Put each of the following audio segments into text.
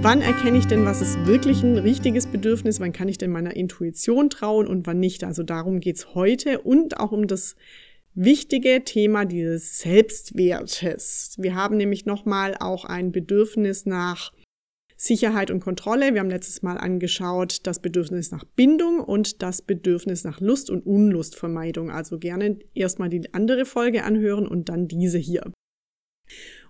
Wann erkenne ich denn, was ist wirklich ein richtiges Bedürfnis? Wann kann ich denn meiner Intuition trauen und wann nicht? Also darum geht's heute und auch um das wichtige Thema dieses Selbstwertes. Wir haben nämlich nochmal auch ein Bedürfnis nach Sicherheit und Kontrolle. Wir haben letztes Mal angeschaut das Bedürfnis nach Bindung und das Bedürfnis nach Lust und Unlustvermeidung. Also gerne erstmal die andere Folge anhören und dann diese hier.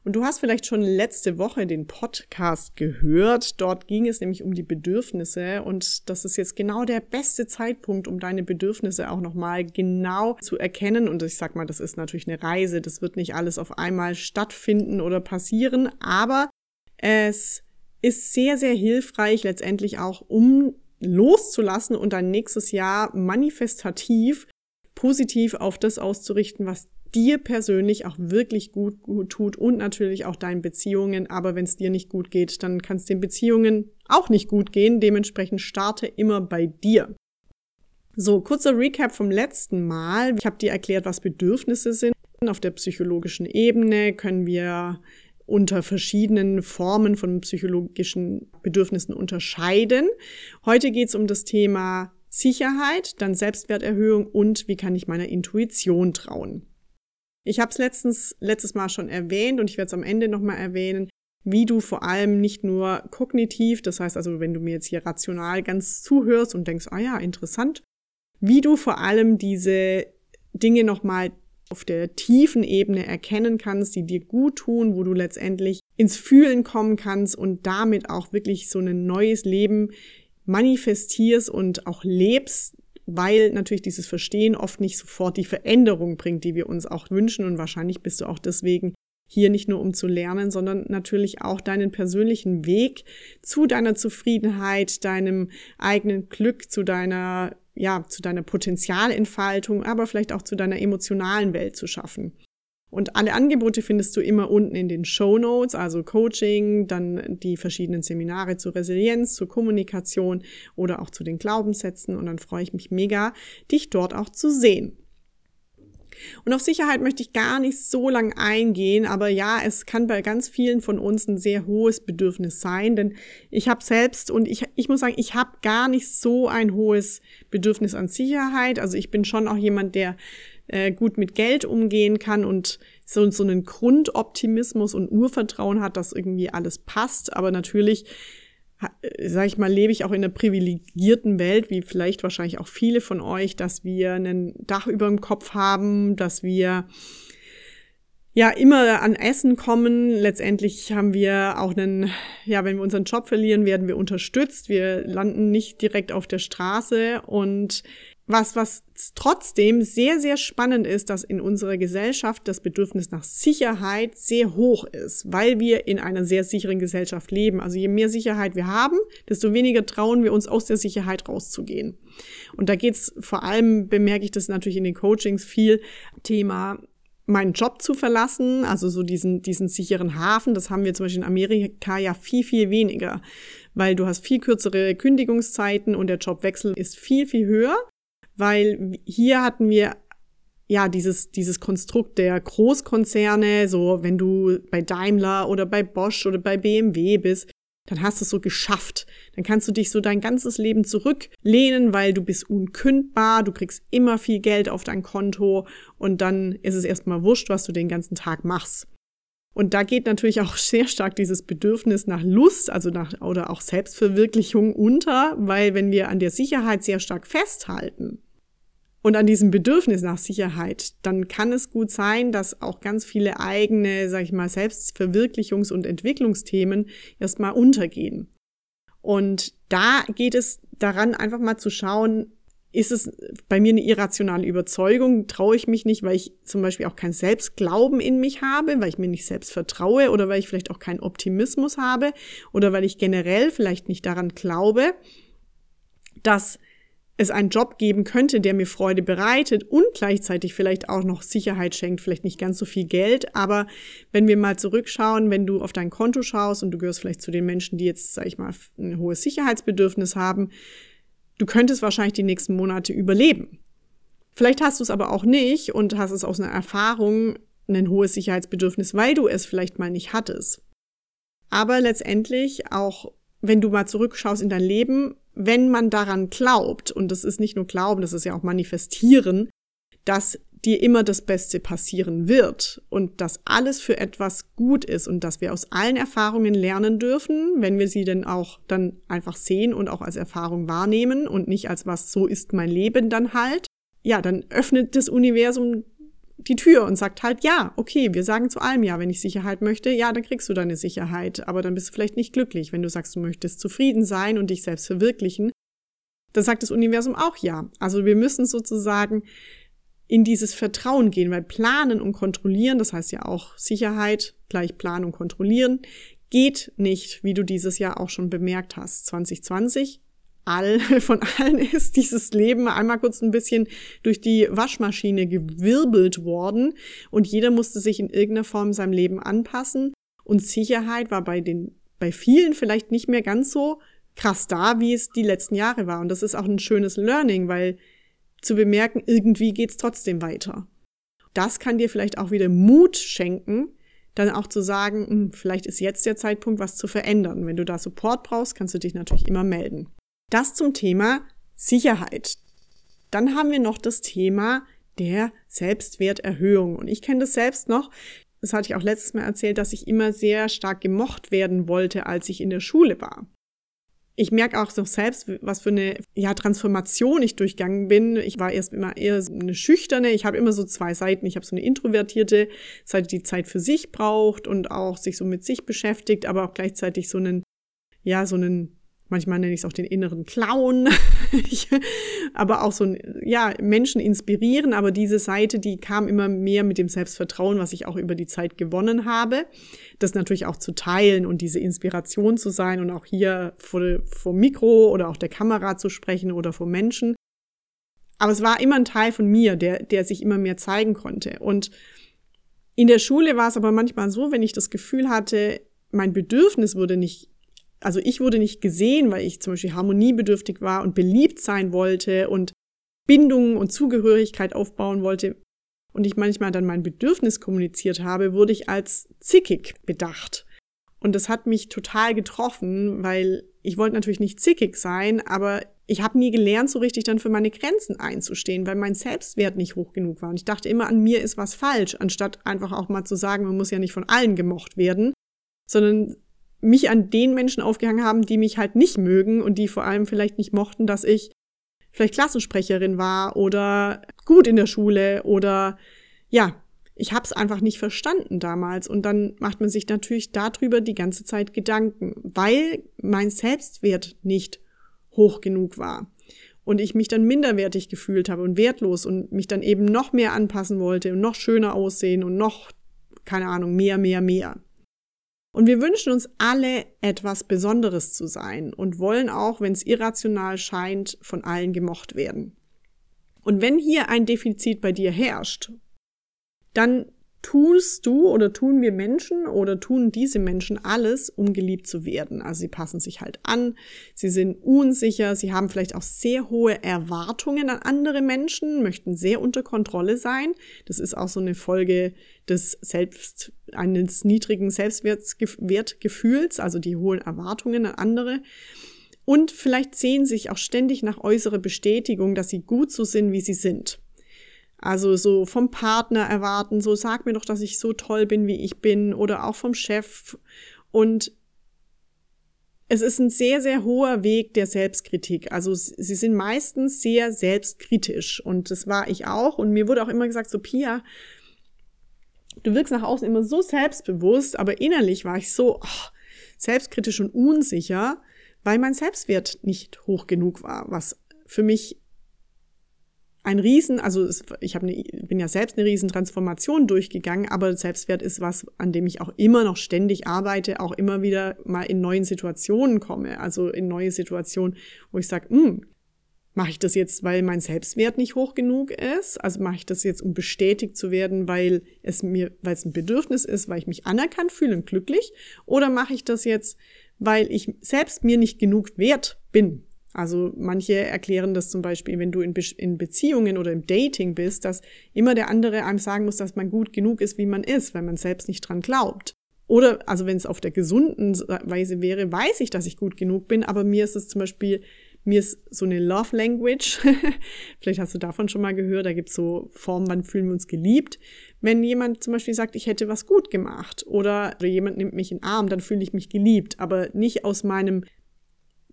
Und du hast vielleicht schon letzte Woche den Podcast gehört. Dort ging es nämlich um die Bedürfnisse und das ist jetzt genau der beste Zeitpunkt, um deine Bedürfnisse auch nochmal genau zu erkennen. Und ich sag mal, das ist natürlich eine Reise. Das wird nicht alles auf einmal stattfinden oder passieren, aber es ist sehr, sehr hilfreich letztendlich auch, um loszulassen und dann nächstes Jahr manifestativ positiv auf das auszurichten, was dir persönlich auch wirklich gut, gut tut und natürlich auch deinen Beziehungen. Aber wenn es dir nicht gut geht, dann kann es den Beziehungen auch nicht gut gehen. Dementsprechend starte immer bei dir. So, kurzer Recap vom letzten Mal. Ich habe dir erklärt, was Bedürfnisse sind. Auf der psychologischen Ebene können wir unter verschiedenen Formen von psychologischen Bedürfnissen unterscheiden. Heute geht es um das Thema Sicherheit, dann Selbstwerterhöhung und wie kann ich meiner Intuition trauen. Ich habe es letztens letztes Mal schon erwähnt und ich werde es am Ende nochmal erwähnen, wie du vor allem nicht nur kognitiv, das heißt also, wenn du mir jetzt hier rational ganz zuhörst und denkst, ah ja, interessant, wie du vor allem diese Dinge nochmal auf der tiefen Ebene erkennen kannst, die dir gut tun, wo du letztendlich ins Fühlen kommen kannst und damit auch wirklich so ein neues Leben manifestierst und auch lebst, weil natürlich dieses Verstehen oft nicht sofort die Veränderung bringt, die wir uns auch wünschen und wahrscheinlich bist du auch deswegen hier nicht nur um zu lernen, sondern natürlich auch deinen persönlichen Weg zu deiner Zufriedenheit, deinem eigenen Glück, zu deiner ja, zu deiner Potenzialentfaltung, aber vielleicht auch zu deiner emotionalen Welt zu schaffen. Und alle Angebote findest du immer unten in den Show Notes, also Coaching, dann die verschiedenen Seminare zur Resilienz, zur Kommunikation oder auch zu den Glaubenssätzen. Und dann freue ich mich mega, dich dort auch zu sehen. Und auf Sicherheit möchte ich gar nicht so lang eingehen, aber ja, es kann bei ganz vielen von uns ein sehr hohes Bedürfnis sein, denn ich habe selbst und ich, ich muss sagen, ich habe gar nicht so ein hohes Bedürfnis an Sicherheit. Also ich bin schon auch jemand, der äh, gut mit Geld umgehen kann und so, so einen Grundoptimismus und Urvertrauen hat, dass irgendwie alles passt. Aber natürlich sag ich mal, lebe ich auch in einer privilegierten Welt, wie vielleicht wahrscheinlich auch viele von euch, dass wir ein Dach über dem Kopf haben, dass wir ja immer an Essen kommen. Letztendlich haben wir auch einen, ja, wenn wir unseren Job verlieren, werden wir unterstützt. Wir landen nicht direkt auf der Straße und was, was trotzdem sehr, sehr spannend ist, dass in unserer Gesellschaft das Bedürfnis nach Sicherheit sehr hoch ist, weil wir in einer sehr sicheren Gesellschaft leben. Also je mehr Sicherheit wir haben, desto weniger trauen wir uns aus der Sicherheit rauszugehen. Und da geht's vor allem, bemerke ich das natürlich in den Coachings viel, Thema meinen Job zu verlassen, also so diesen, diesen sicheren Hafen, das haben wir zum Beispiel in Amerika ja viel, viel weniger, weil du hast viel kürzere Kündigungszeiten und der Jobwechsel ist viel, viel höher weil hier hatten wir ja dieses dieses Konstrukt der Großkonzerne, so wenn du bei Daimler oder bei Bosch oder bei BMW bist, dann hast du es so geschafft. Dann kannst du dich so dein ganzes Leben zurücklehnen, weil du bist unkündbar, du kriegst immer viel Geld auf dein Konto und dann ist es erstmal wurscht, was du den ganzen Tag machst. Und da geht natürlich auch sehr stark dieses Bedürfnis nach Lust, also nach oder auch Selbstverwirklichung unter, weil wenn wir an der Sicherheit sehr stark festhalten, und an diesem Bedürfnis nach Sicherheit, dann kann es gut sein, dass auch ganz viele eigene, sag ich mal, Selbstverwirklichungs- und Entwicklungsthemen erstmal untergehen. Und da geht es daran, einfach mal zu schauen, ist es bei mir eine irrationale Überzeugung? Traue ich mich nicht, weil ich zum Beispiel auch kein Selbstglauben in mich habe, weil ich mir nicht selbst vertraue oder weil ich vielleicht auch keinen Optimismus habe oder weil ich generell vielleicht nicht daran glaube, dass es einen Job geben könnte, der mir Freude bereitet und gleichzeitig vielleicht auch noch Sicherheit schenkt, vielleicht nicht ganz so viel Geld, aber wenn wir mal zurückschauen, wenn du auf dein Konto schaust und du gehörst vielleicht zu den Menschen, die jetzt, sag ich mal, ein hohes Sicherheitsbedürfnis haben, du könntest wahrscheinlich die nächsten Monate überleben. Vielleicht hast du es aber auch nicht und hast es aus einer Erfahrung ein hohes Sicherheitsbedürfnis, weil du es vielleicht mal nicht hattest. Aber letztendlich auch, wenn du mal zurückschaust in dein Leben, wenn man daran glaubt, und das ist nicht nur Glauben, das ist ja auch Manifestieren, dass dir immer das Beste passieren wird und dass alles für etwas gut ist und dass wir aus allen Erfahrungen lernen dürfen, wenn wir sie denn auch dann einfach sehen und auch als Erfahrung wahrnehmen und nicht als was so ist mein Leben dann halt, ja, dann öffnet das Universum die Tür und sagt halt, ja, okay, wir sagen zu allem ja, wenn ich Sicherheit möchte, ja, dann kriegst du deine Sicherheit, aber dann bist du vielleicht nicht glücklich. Wenn du sagst, du möchtest zufrieden sein und dich selbst verwirklichen, dann sagt das Universum auch ja. Also wir müssen sozusagen in dieses Vertrauen gehen, weil planen und kontrollieren, das heißt ja auch Sicherheit gleich planen und kontrollieren, geht nicht, wie du dieses Jahr auch schon bemerkt hast. 2020 all, von allen ist dieses Leben einmal kurz ein bisschen durch die Waschmaschine gewirbelt worden und jeder musste sich in irgendeiner Form seinem Leben anpassen und Sicherheit war bei den, bei vielen vielleicht nicht mehr ganz so krass da, wie es die letzten Jahre war. Und das ist auch ein schönes Learning, weil zu bemerken, irgendwie geht's trotzdem weiter. Das kann dir vielleicht auch wieder Mut schenken, dann auch zu sagen, hm, vielleicht ist jetzt der Zeitpunkt, was zu verändern. Wenn du da Support brauchst, kannst du dich natürlich immer melden. Das zum Thema Sicherheit. Dann haben wir noch das Thema der Selbstwerterhöhung. Und ich kenne das selbst noch. Das hatte ich auch letztes Mal erzählt, dass ich immer sehr stark gemocht werden wollte, als ich in der Schule war. Ich merke auch so selbst, was für eine ja, Transformation ich durchgegangen bin. Ich war erst immer eher eine schüchterne. Ich habe immer so zwei Seiten. Ich habe so eine introvertierte Seite, die Zeit für sich braucht und auch sich so mit sich beschäftigt, aber auch gleichzeitig so einen, ja, so einen Manchmal nenne ich es auch den inneren Clown. aber auch so ein, ja, Menschen inspirieren. Aber diese Seite, die kam immer mehr mit dem Selbstvertrauen, was ich auch über die Zeit gewonnen habe. Das natürlich auch zu teilen und diese Inspiration zu sein und auch hier vor, vor Mikro oder auch der Kamera zu sprechen oder vor Menschen. Aber es war immer ein Teil von mir, der, der sich immer mehr zeigen konnte. Und in der Schule war es aber manchmal so, wenn ich das Gefühl hatte, mein Bedürfnis wurde nicht also ich wurde nicht gesehen, weil ich zum Beispiel harmoniebedürftig war und beliebt sein wollte und Bindungen und Zugehörigkeit aufbauen wollte und ich manchmal dann mein Bedürfnis kommuniziert habe, wurde ich als zickig bedacht. Und das hat mich total getroffen, weil ich wollte natürlich nicht zickig sein, aber ich habe nie gelernt, so richtig dann für meine Grenzen einzustehen, weil mein Selbstwert nicht hoch genug war. Und ich dachte immer, an mir ist was falsch, anstatt einfach auch mal zu sagen, man muss ja nicht von allen gemocht werden, sondern mich an den Menschen aufgehangen haben, die mich halt nicht mögen und die vor allem vielleicht nicht mochten, dass ich vielleicht Klassensprecherin war oder gut in der Schule oder ja, ich habe es einfach nicht verstanden damals und dann macht man sich natürlich darüber die ganze Zeit Gedanken, weil mein Selbstwert nicht hoch genug war und ich mich dann minderwertig gefühlt habe und wertlos und mich dann eben noch mehr anpassen wollte und noch schöner aussehen und noch keine Ahnung, mehr, mehr, mehr. Und wir wünschen uns alle etwas Besonderes zu sein und wollen auch, wenn es irrational scheint, von allen gemocht werden. Und wenn hier ein Defizit bei dir herrscht, dann tust du oder tun wir Menschen oder tun diese Menschen alles, um geliebt zu werden. Also sie passen sich halt an, sie sind unsicher, sie haben vielleicht auch sehr hohe Erwartungen an andere Menschen, möchten sehr unter Kontrolle sein. Das ist auch so eine Folge des Selbst, eines niedrigen Selbstwertgefühls, also die hohen Erwartungen an andere. Und vielleicht sehen sich auch ständig nach äußere Bestätigung, dass sie gut so sind, wie sie sind. Also so vom Partner erwarten, so sag mir doch, dass ich so toll bin, wie ich bin, oder auch vom Chef. Und es ist ein sehr, sehr hoher Weg der Selbstkritik. Also sie sind meistens sehr selbstkritisch. Und das war ich auch. Und mir wurde auch immer gesagt, so Pia, du wirkst nach außen immer so selbstbewusst, aber innerlich war ich so oh, selbstkritisch und unsicher, weil mein Selbstwert nicht hoch genug war, was für mich ein Riesen, also ich hab eine, bin ja selbst eine Riesentransformation durchgegangen, aber Selbstwert ist was, an dem ich auch immer noch ständig arbeite, auch immer wieder mal in neuen Situationen komme, also in neue Situationen, wo ich sage, hm, mache ich das jetzt, weil mein Selbstwert nicht hoch genug ist? Also mache ich das jetzt, um bestätigt zu werden, weil es mir, weil es ein Bedürfnis ist, weil ich mich anerkannt fühle und glücklich? Oder mache ich das jetzt, weil ich selbst mir nicht genug wert bin? Also manche erklären das zum Beispiel, wenn du in, Be in Beziehungen oder im Dating bist, dass immer der andere einem sagen muss, dass man gut genug ist, wie man ist, weil man selbst nicht dran glaubt. Oder, also wenn es auf der gesunden Weise wäre, weiß ich, dass ich gut genug bin, aber mir ist es zum Beispiel, mir ist so eine Love Language, vielleicht hast du davon schon mal gehört, da gibt es so Formen, wann fühlen wir uns geliebt. Wenn jemand zum Beispiel sagt, ich hätte was gut gemacht oder, oder jemand nimmt mich in den Arm, dann fühle ich mich geliebt, aber nicht aus meinem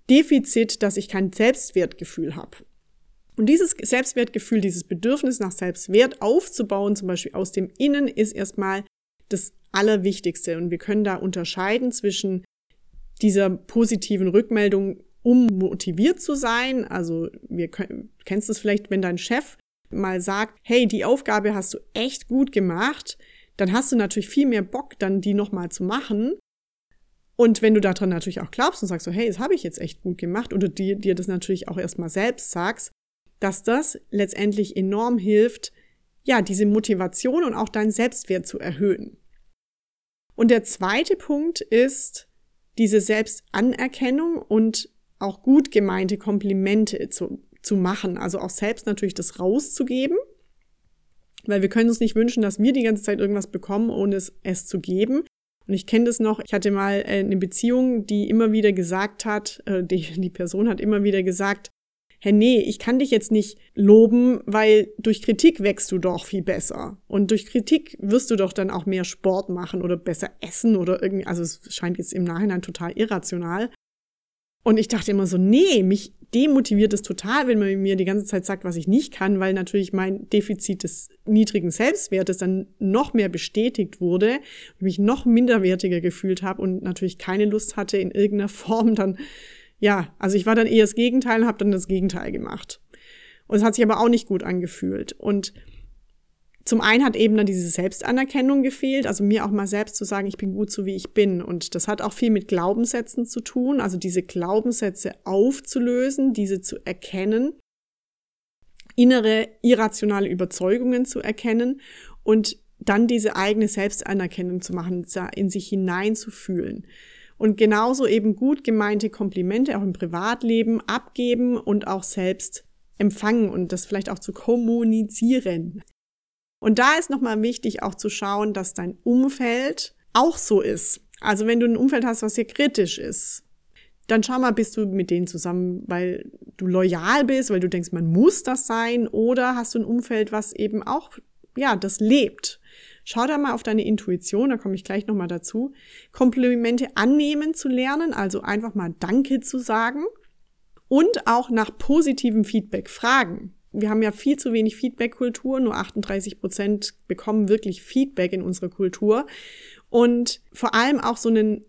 Defizit, dass ich kein Selbstwertgefühl habe. Und dieses Selbstwertgefühl, dieses Bedürfnis nach Selbstwert aufzubauen, zum Beispiel aus dem Innen, ist erstmal das Allerwichtigste. Und wir können da unterscheiden zwischen dieser positiven Rückmeldung, um motiviert zu sein. Also wir können, kennst es vielleicht, wenn dein Chef mal sagt, hey, die Aufgabe hast du echt gut gemacht, dann hast du natürlich viel mehr Bock, dann die nochmal zu machen. Und wenn du daran natürlich auch glaubst und sagst so, hey, das habe ich jetzt echt gut gemacht, oder dir, dir das natürlich auch erstmal selbst sagst, dass das letztendlich enorm hilft, ja, diese Motivation und auch deinen Selbstwert zu erhöhen. Und der zweite Punkt ist diese Selbstanerkennung und auch gut gemeinte Komplimente zu, zu machen. Also auch selbst natürlich das rauszugeben. Weil wir können uns nicht wünschen, dass wir die ganze Zeit irgendwas bekommen, ohne es, es zu geben. Und ich kenne das noch, ich hatte mal äh, eine Beziehung, die immer wieder gesagt hat, äh, die, die Person hat immer wieder gesagt, hey, nee, ich kann dich jetzt nicht loben, weil durch Kritik wächst du doch viel besser. Und durch Kritik wirst du doch dann auch mehr Sport machen oder besser essen oder irgendwie, also es scheint jetzt im Nachhinein total irrational. Und ich dachte immer so, nee, mich demotiviert es total, wenn man mir die ganze Zeit sagt, was ich nicht kann, weil natürlich mein Defizit des niedrigen Selbstwertes dann noch mehr bestätigt wurde und mich noch minderwertiger gefühlt habe und natürlich keine Lust hatte, in irgendeiner Form dann ja, also ich war dann eher das Gegenteil und habe dann das Gegenteil gemacht. Und es hat sich aber auch nicht gut angefühlt. Und zum einen hat eben dann diese Selbstanerkennung gefehlt, also mir auch mal selbst zu sagen, ich bin gut so wie ich bin. Und das hat auch viel mit Glaubenssätzen zu tun, also diese Glaubenssätze aufzulösen, diese zu erkennen, innere irrationale Überzeugungen zu erkennen und dann diese eigene Selbstanerkennung zu machen, in sich hineinzufühlen. Und genauso eben gut gemeinte Komplimente auch im Privatleben abgeben und auch selbst empfangen und das vielleicht auch zu kommunizieren. Und da ist nochmal wichtig auch zu schauen, dass dein Umfeld auch so ist. Also wenn du ein Umfeld hast, was hier kritisch ist, dann schau mal, bist du mit denen zusammen, weil du loyal bist, weil du denkst, man muss das sein, oder hast du ein Umfeld, was eben auch, ja, das lebt Schau da mal auf deine Intuition, da komme ich gleich nochmal dazu. Komplimente annehmen zu lernen, also einfach mal Danke zu sagen und auch nach positivem Feedback fragen. Wir haben ja viel zu wenig Feedback-Kultur, nur 38 Prozent bekommen wirklich Feedback in unserer Kultur. Und vor allem auch so ein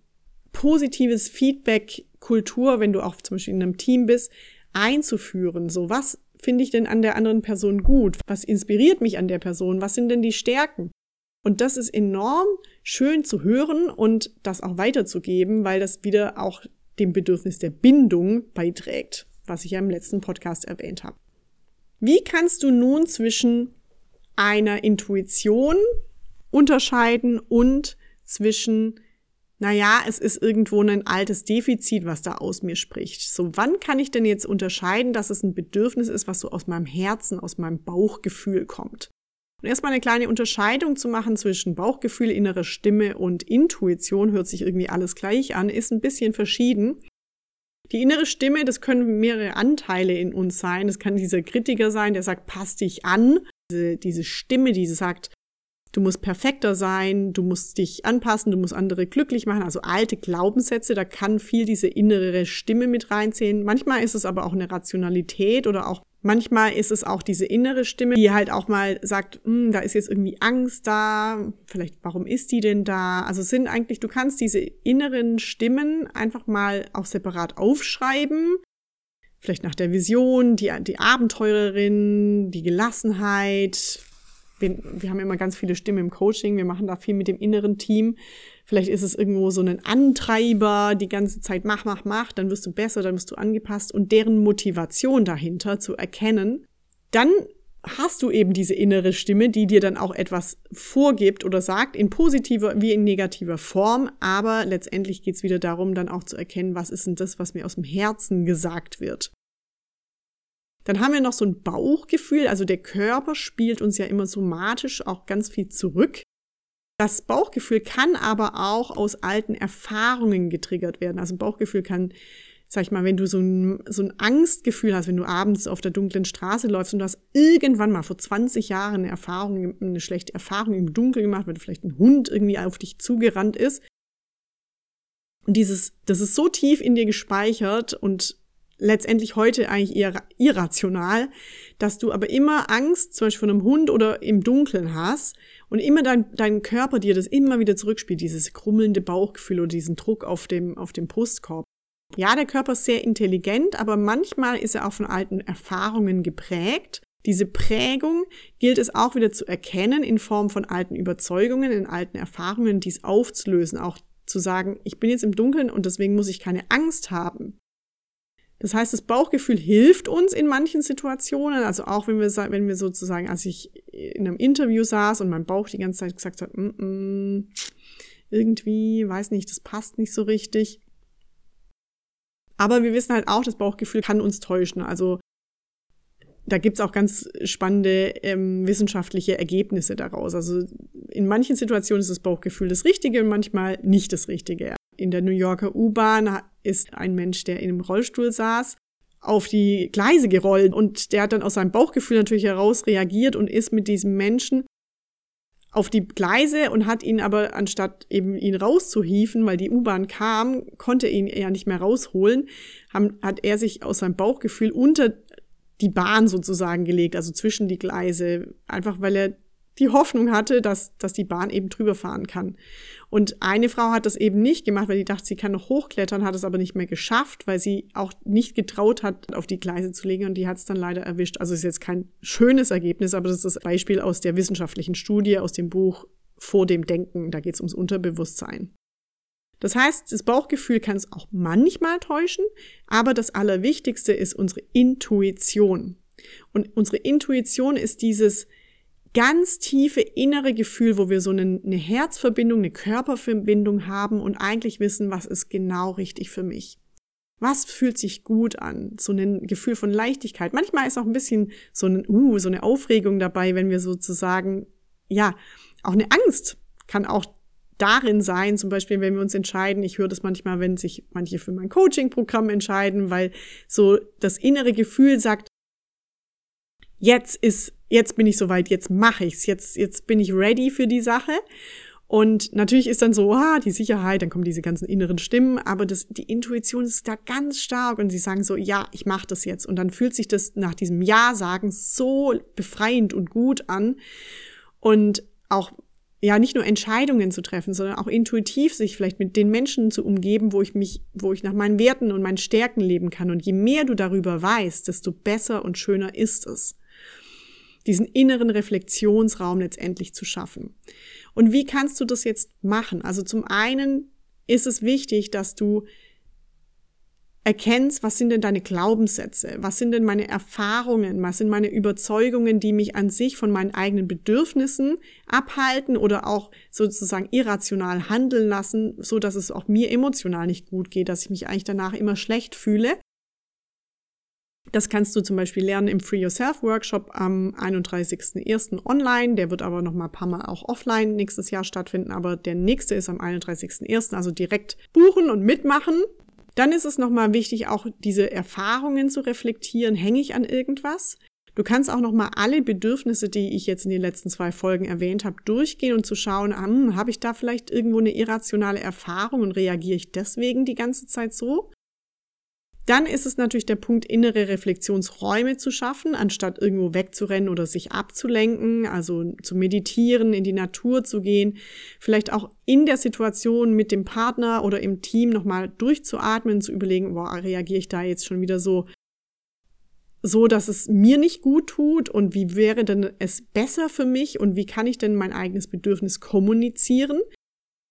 positives Feedback-Kultur, wenn du auch zum Beispiel in einem Team bist, einzuführen. So, was finde ich denn an der anderen Person gut? Was inspiriert mich an der Person? Was sind denn die Stärken? Und das ist enorm schön zu hören und das auch weiterzugeben, weil das wieder auch dem Bedürfnis der Bindung beiträgt, was ich ja im letzten Podcast erwähnt habe. Wie kannst du nun zwischen einer Intuition unterscheiden und zwischen, naja, es ist irgendwo ein altes Defizit, was da aus mir spricht. So, wann kann ich denn jetzt unterscheiden, dass es ein Bedürfnis ist, was so aus meinem Herzen, aus meinem Bauchgefühl kommt? Und erstmal eine kleine Unterscheidung zu machen zwischen Bauchgefühl, innere Stimme und Intuition, hört sich irgendwie alles gleich an, ist ein bisschen verschieden. Die innere Stimme, das können mehrere Anteile in uns sein. Das kann dieser Kritiker sein, der sagt, passt dich an. Diese, diese Stimme, die sagt, du musst perfekter sein, du musst dich anpassen, du musst andere glücklich machen. Also alte Glaubenssätze, da kann viel diese innere Stimme mit reinzählen. Manchmal ist es aber auch eine Rationalität oder auch Manchmal ist es auch diese innere Stimme, die halt auch mal sagt, hm, da ist jetzt irgendwie Angst da, vielleicht warum ist die denn da? Also sind eigentlich, du kannst diese inneren Stimmen einfach mal auch separat aufschreiben. Vielleicht nach der Vision, die, die Abenteurerin, die Gelassenheit. Wir, wir haben immer ganz viele Stimmen im Coaching, wir machen da viel mit dem inneren Team. Vielleicht ist es irgendwo so ein Antreiber, die ganze Zeit mach, mach, mach, dann wirst du besser, dann wirst du angepasst und deren Motivation dahinter zu erkennen, dann hast du eben diese innere Stimme, die dir dann auch etwas vorgibt oder sagt, in positiver wie in negativer Form, aber letztendlich geht es wieder darum, dann auch zu erkennen, was ist denn das, was mir aus dem Herzen gesagt wird. Dann haben wir noch so ein Bauchgefühl, also der Körper spielt uns ja immer somatisch auch ganz viel zurück. Das Bauchgefühl kann aber auch aus alten Erfahrungen getriggert werden. Also ein Bauchgefühl kann, sag ich mal, wenn du so ein, so ein Angstgefühl hast, wenn du abends auf der dunklen Straße läufst und du hast irgendwann mal vor 20 Jahren eine Erfahrung, eine schlechte Erfahrung im Dunkeln gemacht, weil vielleicht ein Hund irgendwie auf dich zugerannt ist. Und dieses, das ist so tief in dir gespeichert und letztendlich heute eigentlich eher irrational, dass du aber immer Angst, zum Beispiel von einem Hund oder im Dunkeln hast und immer dein, dein Körper dir das immer wieder zurückspielt, dieses krummelnde Bauchgefühl oder diesen Druck auf dem, auf dem Brustkorb. Ja, der Körper ist sehr intelligent, aber manchmal ist er auch von alten Erfahrungen geprägt. Diese Prägung gilt es auch wieder zu erkennen in Form von alten Überzeugungen, in alten Erfahrungen, dies aufzulösen, auch zu sagen, ich bin jetzt im Dunkeln und deswegen muss ich keine Angst haben. Das heißt, das Bauchgefühl hilft uns in manchen Situationen, also auch wenn wir, wenn wir sozusagen, als ich in einem Interview saß und mein Bauch die ganze Zeit gesagt hat, mm -mm, irgendwie, weiß nicht, das passt nicht so richtig. Aber wir wissen halt auch, das Bauchgefühl kann uns täuschen. Also da gibt's auch ganz spannende ähm, wissenschaftliche Ergebnisse daraus. Also in manchen Situationen ist das Bauchgefühl das Richtige und manchmal nicht das Richtige. In der New Yorker U-Bahn ist ein Mensch, der in einem Rollstuhl saß, auf die Gleise gerollt. Und der hat dann aus seinem Bauchgefühl natürlich heraus reagiert und ist mit diesem Menschen auf die Gleise und hat ihn aber, anstatt eben ihn rauszuhieven, weil die U-Bahn kam, konnte ihn ja nicht mehr rausholen, hat er sich aus seinem Bauchgefühl unter die Bahn sozusagen gelegt, also zwischen die Gleise, einfach weil er die Hoffnung hatte, dass, dass die Bahn eben drüber fahren kann. Und eine Frau hat das eben nicht gemacht, weil die dachte, sie kann noch hochklettern, hat es aber nicht mehr geschafft, weil sie auch nicht getraut hat, auf die Gleise zu legen und die hat es dann leider erwischt. Also ist jetzt kein schönes Ergebnis, aber das ist das Beispiel aus der wissenschaftlichen Studie, aus dem Buch Vor dem Denken. Da geht es ums Unterbewusstsein. Das heißt, das Bauchgefühl kann es auch manchmal täuschen, aber das Allerwichtigste ist unsere Intuition. Und unsere Intuition ist dieses ganz tiefe innere Gefühl, wo wir so eine, eine Herzverbindung, eine Körperverbindung haben und eigentlich wissen, was ist genau richtig für mich. Was fühlt sich gut an? So ein Gefühl von Leichtigkeit. Manchmal ist auch ein bisschen so ein, uh, so eine Aufregung dabei, wenn wir sozusagen, ja, auch eine Angst kann auch darin sein, zum Beispiel, wenn wir uns entscheiden, ich höre das manchmal, wenn sich manche für mein Coaching-Programm entscheiden, weil so das innere Gefühl sagt, jetzt ist jetzt bin ich soweit, jetzt mache ich's, jetzt jetzt bin ich ready für die Sache. Und natürlich ist dann so, ah, die Sicherheit, dann kommen diese ganzen inneren Stimmen, aber das, die Intuition ist da ganz stark und sie sagen so, ja, ich mache das jetzt. Und dann fühlt sich das nach diesem Ja-Sagen so befreiend und gut an. Und auch, ja, nicht nur Entscheidungen zu treffen, sondern auch intuitiv sich vielleicht mit den Menschen zu umgeben, wo ich mich, wo ich nach meinen Werten und meinen Stärken leben kann. Und je mehr du darüber weißt, desto besser und schöner ist es diesen inneren Reflexionsraum letztendlich zu schaffen. Und wie kannst du das jetzt machen? Also zum einen ist es wichtig, dass du erkennst, was sind denn deine Glaubenssätze? Was sind denn meine Erfahrungen? Was sind meine Überzeugungen, die mich an sich von meinen eigenen Bedürfnissen abhalten oder auch sozusagen irrational handeln lassen, so dass es auch mir emotional nicht gut geht, dass ich mich eigentlich danach immer schlecht fühle? Das kannst du zum Beispiel lernen im Free Yourself Workshop am 31.01. online. Der wird aber noch mal ein paar Mal auch offline nächstes Jahr stattfinden. Aber der nächste ist am 31.01. Also direkt buchen und mitmachen. Dann ist es nochmal wichtig, auch diese Erfahrungen zu reflektieren. Hänge ich an irgendwas? Du kannst auch nochmal alle Bedürfnisse, die ich jetzt in den letzten zwei Folgen erwähnt habe, durchgehen und zu schauen, hm, habe ich da vielleicht irgendwo eine irrationale Erfahrung und reagiere ich deswegen die ganze Zeit so? Dann ist es natürlich der Punkt, innere Reflexionsräume zu schaffen, anstatt irgendwo wegzurennen oder sich abzulenken, also zu meditieren, in die Natur zu gehen, vielleicht auch in der Situation mit dem Partner oder im Team nochmal durchzuatmen, zu überlegen, boah, reagiere ich da jetzt schon wieder so, so, dass es mir nicht gut tut? Und wie wäre denn es besser für mich? Und wie kann ich denn mein eigenes Bedürfnis kommunizieren?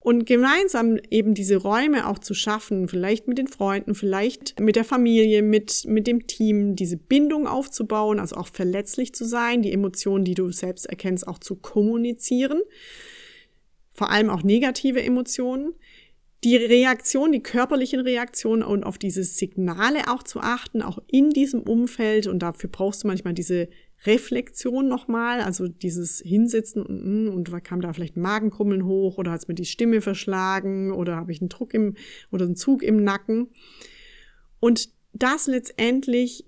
Und gemeinsam eben diese Räume auch zu schaffen, vielleicht mit den Freunden, vielleicht mit der Familie, mit, mit dem Team, diese Bindung aufzubauen, also auch verletzlich zu sein, die Emotionen, die du selbst erkennst, auch zu kommunizieren. Vor allem auch negative Emotionen. die Reaktion, die körperlichen Reaktionen und auf diese Signale auch zu achten, auch in diesem Umfeld. Und dafür brauchst du manchmal diese Reflexion nochmal, also dieses Hinsitzen und, und kam da vielleicht Magenkrummeln hoch oder hat es mir die Stimme verschlagen oder habe ich einen Druck im oder einen Zug im Nacken. Und das letztendlich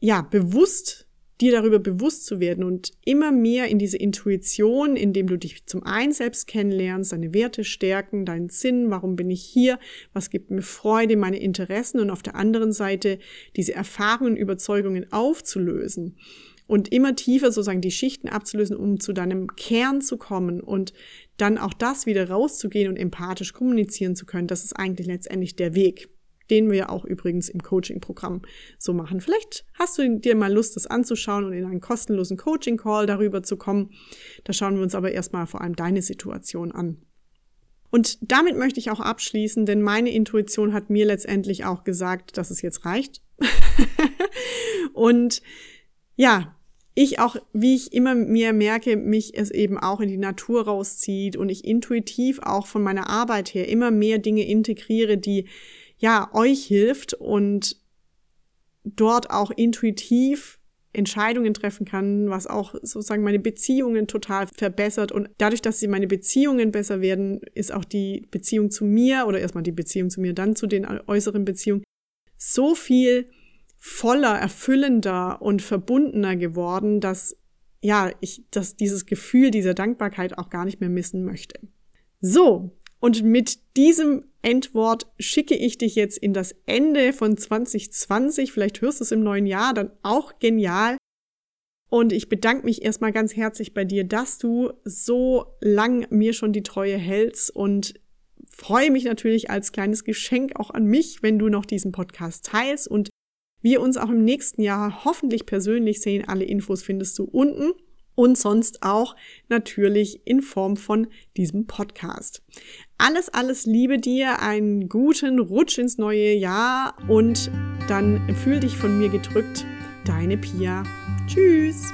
ja bewusst dir darüber bewusst zu werden und immer mehr in diese Intuition, indem du dich zum einen selbst kennenlernst, deine Werte stärken, deinen Sinn, warum bin ich hier, was gibt mir Freude, meine Interessen und auf der anderen Seite diese Erfahrungen, Überzeugungen aufzulösen und immer tiefer sozusagen die Schichten abzulösen, um zu deinem Kern zu kommen und dann auch das wieder rauszugehen und empathisch kommunizieren zu können, das ist eigentlich letztendlich der Weg, den wir auch übrigens im Coaching-Programm so machen. Vielleicht hast du dir mal Lust, das anzuschauen und in einen kostenlosen Coaching-Call darüber zu kommen. Da schauen wir uns aber erstmal vor allem deine Situation an. Und damit möchte ich auch abschließen, denn meine Intuition hat mir letztendlich auch gesagt, dass es jetzt reicht. und ja, ich auch, wie ich immer mehr merke, mich es eben auch in die Natur rauszieht und ich intuitiv auch von meiner Arbeit her immer mehr Dinge integriere, die ja euch hilft und dort auch intuitiv Entscheidungen treffen kann, was auch sozusagen meine Beziehungen total verbessert. Und dadurch, dass sie meine Beziehungen besser werden, ist auch die Beziehung zu mir oder erstmal die Beziehung zu mir, dann zu den äußeren Beziehungen so viel voller, erfüllender und verbundener geworden, dass ja, ich dass dieses Gefühl dieser Dankbarkeit auch gar nicht mehr missen möchte. So, und mit diesem Endwort schicke ich dich jetzt in das Ende von 2020. Vielleicht hörst du es im neuen Jahr dann auch genial. Und ich bedanke mich erstmal ganz herzlich bei dir, dass du so lang mir schon die Treue hältst und freue mich natürlich als kleines Geschenk auch an mich, wenn du noch diesen Podcast teilst und wir uns auch im nächsten Jahr hoffentlich persönlich sehen. Alle Infos findest du unten und sonst auch natürlich in Form von diesem Podcast. Alles, alles Liebe dir, einen guten Rutsch ins neue Jahr und dann fühl dich von mir gedrückt. Deine Pia. Tschüss.